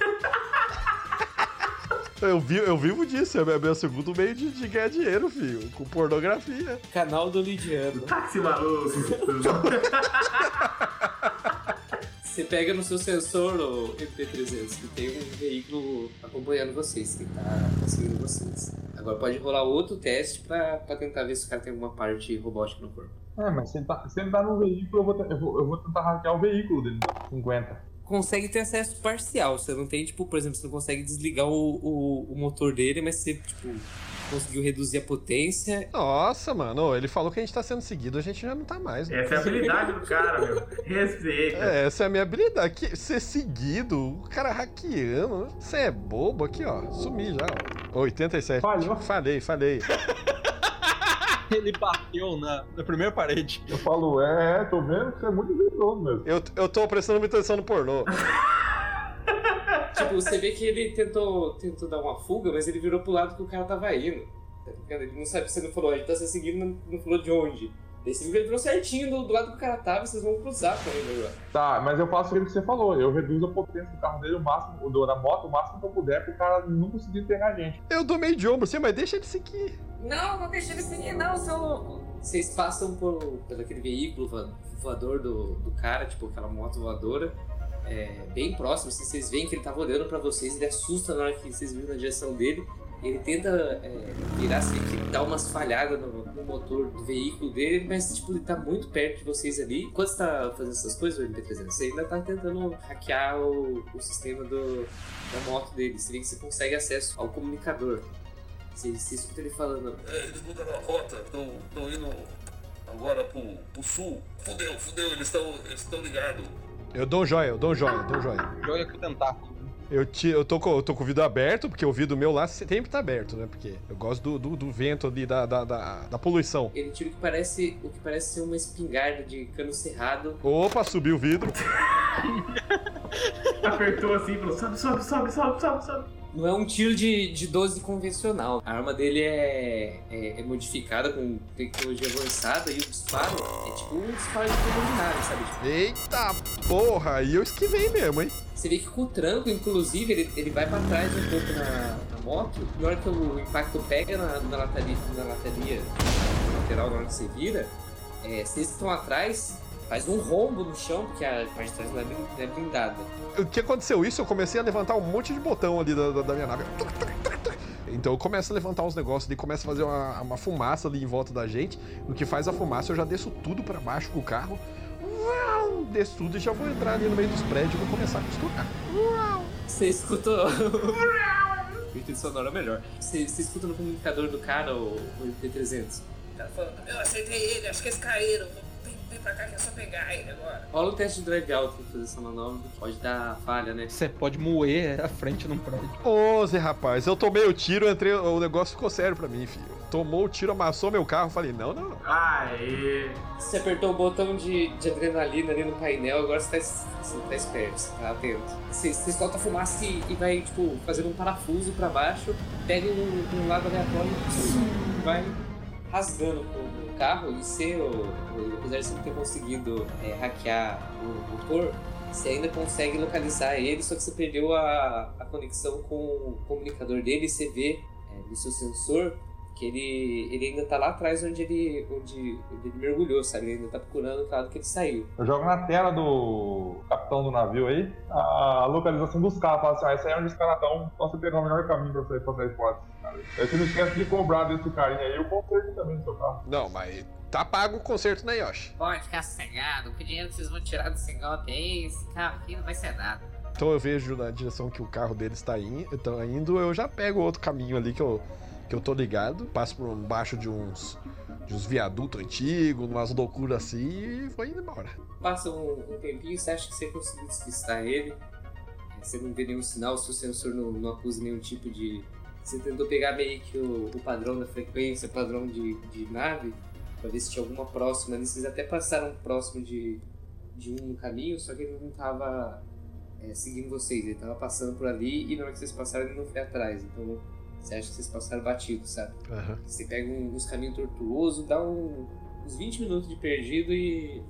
Eu, vi, eu vivo disso, é meu- meu segundo meio de, de ganhar dinheiro, filho. Com pornografia. Canal do Lidiano. táxi maluco. Você pega no seu sensor o MP300 que tem um veículo acompanhando vocês, que tá seguindo vocês. Agora pode rolar outro teste pra, pra tentar ver se o cara tem alguma parte robótica no corpo. É, mas se ele tá, se ele tá no veículo, eu vou, te- eu, vou, eu vou tentar hackear o veículo dele. 50. Consegue ter acesso parcial, você não tem, tipo, por exemplo, você não consegue desligar o, o, o motor dele, mas você, tipo, conseguiu reduzir a potência. Nossa, mano, ele falou que a gente tá sendo seguido, a gente já não tá mais. né? Essa é a habilidade do cara, meu. Respeita. É, essa é a minha habilidade. Que, ser seguido, o cara hackeando. Você é bobo aqui, ó. Sumi já, ó. 87. Falhou. Falei, falei. Ele bateu na, na primeira parede. Eu falo, é, tô vendo que você é muito habilidoso mesmo. Eu, eu tô prestando muita atenção no pornô. Tipo, você vê que ele tentou, tentou dar uma fuga, mas ele virou pro lado que o cara tava indo. Tá? Ele não sabe, você não falou, ele tá se seguindo, não, não falou de onde. Você que ele virou certinho do, do lado que o cara tava vocês vão cruzar com ele agora. Tá, mas eu faço aquilo que você falou. Eu reduzo a potência do carro dele o máximo, o do- da moto o máximo que eu puder, pro cara não conseguir pegar a gente. Eu dou meio de ombro assim, mas deixa ele seguir. Não, não deixa ele seguir, não, seu louco. Vocês passam por, por aquele veículo vo- voador do, do cara, tipo aquela moto voadora, é, bem próximo. Assim, vocês veem que ele tava olhando pra vocês, ele assusta na hora que vocês viram na direção dele. Ele tenta é, virar, assim, que dá umas falhadas no, no motor do veículo dele, mas tipo, ele tá muito perto de vocês ali. Enquanto você tá fazendo essas coisas, o MP300, você ainda tá tentando hackear o, o sistema do, da moto dele. Vê que você consegue acesso ao comunicador. Você, você escuta ele falando, É, eles mudaram a rota, estão indo agora pro, pro sul. Fudeu, fudeu, eles estão eles ligados. Eu dou um joia, eu dou um joia, eu dou um joia. Joga com o tentáculo. Eu, te, eu, tô com, eu tô com o vidro aberto, porque o vidro meu lá sempre tá aberto, né? Porque eu gosto do, do, do vento ali, da, da, da, da poluição. ele tira o que parece, o que parece ser uma espingarda de cano cerrado. Opa, subiu o vidro. Apertou assim e falou: sobe, sobe, sobe, sobe, sobe, sobe. Não é um tiro de, de 12 convencional. A arma dele é, é, é modificada com tecnologia avançada e o disparo é tipo um disparo de ordinário, sabe? Tipo, Eita porra, e eu esquivei mesmo, hein? Você vê que com o tranco, inclusive, ele, ele vai pra trás um pouco na, na moto. Na hora que o impacto pega na, na lataria, na lataria na lateral, na hora que você vira, é, vocês estão atrás, faz um rombo no chão, porque a parte de trás não é blindada. O que aconteceu isso? Eu comecei a levantar um monte de botão ali da, da, da minha nave. Então eu começo a levantar uns negócios ali, começo a fazer uma, uma fumaça ali em volta da gente. No que faz a fumaça, eu já desço tudo pra baixo com o carro. Uau, desço tudo e já vou entrar ali no meio dos prédios e vou começar a costurar. Você escuta. O sonoro é melhor. Você, você escuta no comunicador do cara, o, o IP300. O cara falando, eu acertei ele, acho que eles caíram. Vem, vem pra cá que é só pegar ele agora. Rola o teste de drive out pra fazer essa manobra. Pode dar falha, né? Você pode moer a frente num prédio. Ô, Zé rapaz, eu tomei o tiro, entrei, o negócio ficou sério pra mim, filho. Tomou o tiro, amassou meu carro, falei, não, não, não. Aê. Você apertou o botão de, de adrenalina ali no painel, agora você tá, você tá esperto, você tá atento. Você, você solta a fumaça e, e vai, tipo, fazendo um parafuso pra baixo, pega um, um lado aleatório e vai rasgando o, o carro. E o- apesar de você não ter conseguido é, hackear o motor, você ainda consegue localizar ele, só que você perdeu a, a conexão com o comunicador dele e você vê é, no seu sensor que ele, ele ainda tá lá atrás onde ele, onde, onde ele mergulhou, sabe? Ele ainda tá procurando o lado que ele saiu. Eu jogo na tela do capitão do navio aí a localização dos carros. Falo assim, ah, esse aí é onde os caras estão. Então você pegar o melhor caminho pra sair pra sair fora. Aí você não esquece de cobrar desse carinha aí, eu conserto também no seu carro. Não, mas tá pago o conserto na Yoshi. Pode ficar com o dinheiro que vocês vão tirar desse golpe aí, esse carro aqui não vai ser nada. Então eu vejo na direção que o carro deles tá, in, tá indo, eu já pego outro caminho ali que eu, que eu tô ligado, passo por baixo de uns, de uns viadutos antigos, umas loucuras assim e vou indo embora. Passa um, um tempinho, você acha que você conseguiu despistar ele. você não vê nenhum sinal, se o sensor não, não acusa nenhum tipo de. Você tentou pegar meio que o, o padrão da frequência, padrão de, de nave, pra ver se tinha alguma próxima. Vocês até passaram próximo de, de um caminho, só que ele não tava é, seguindo vocês, ele tava passando por ali e na hora que vocês passaram ele não foi atrás. Então você acha que vocês passaram batido, sabe? Aham. Você pega um- uns caminhos tortuosos, dá um- uns 20 minutos de perdido e,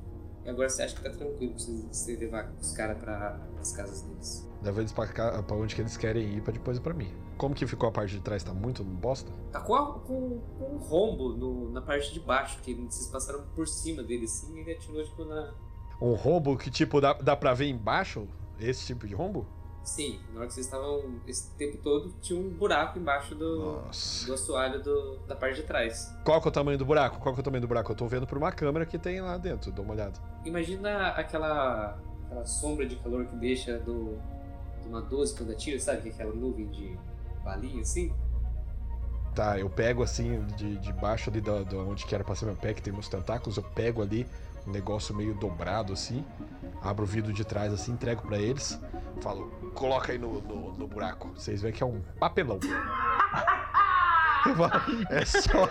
e agora você acha que tá tranquilo pra você, levar os caras pra as casas deles. Leva eles pra, cá, pra onde que eles querem ir pra depois ir pra mim. Como que ficou a parte de trás? Tá muito bosta? Tá com, a- com- com um rombo no- na parte de baixo, que vocês passaram por cima dele assim e ele atirou tipo na. Um rombo que, tipo, dá, dá pra ver embaixo? Esse tipo de rombo? Sim, na hora que vocês estavam. Esse tempo todo tinha um buraco embaixo do, Nossa. do assoalho do- da parte de trás. Qual que é o tamanho do buraco? Qual que é o tamanho do buraco? Eu tô vendo por uma câmera que tem lá dentro. Dá uma olhada. Imagina aquela, aquela sombra de calor que deixa do, de uma 12 quando atira, sabe? É aquela nuvem de balinha assim. Tá, eu pego assim, de, de baixo ali da, da onde que era pra ser meu pé, que tem meus tentáculos, eu pego ali um negócio meio dobrado assim, abro o vidro de trás assim, entrego pra eles, falo, coloca aí no, no, no buraco. Vocês veem que é um papelão. É só,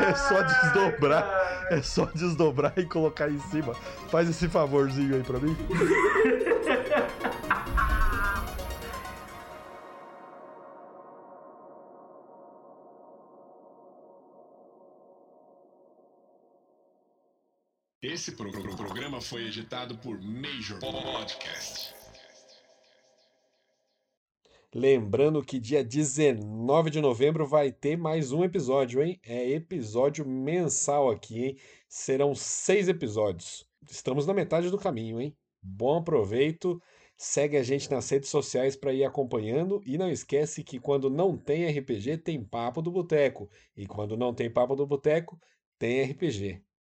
é só desdobrar, é só desdobrar e colocar em cima. Faz esse favorzinho aí pra mim. Esse pro- pro- programa foi editado por Major Podcast. Lembrando que dia 19 de novembro vai ter mais um episódio, hein? É episódio mensal aqui, hein? Serão seis episódios. Estamos na metade do caminho, hein? Bom proveito. Segue a gente nas redes sociais para ir acompanhando e não esquece que quando não tem RPG tem Papo do Boteco e quando não tem Papo do Boteco tem RPG.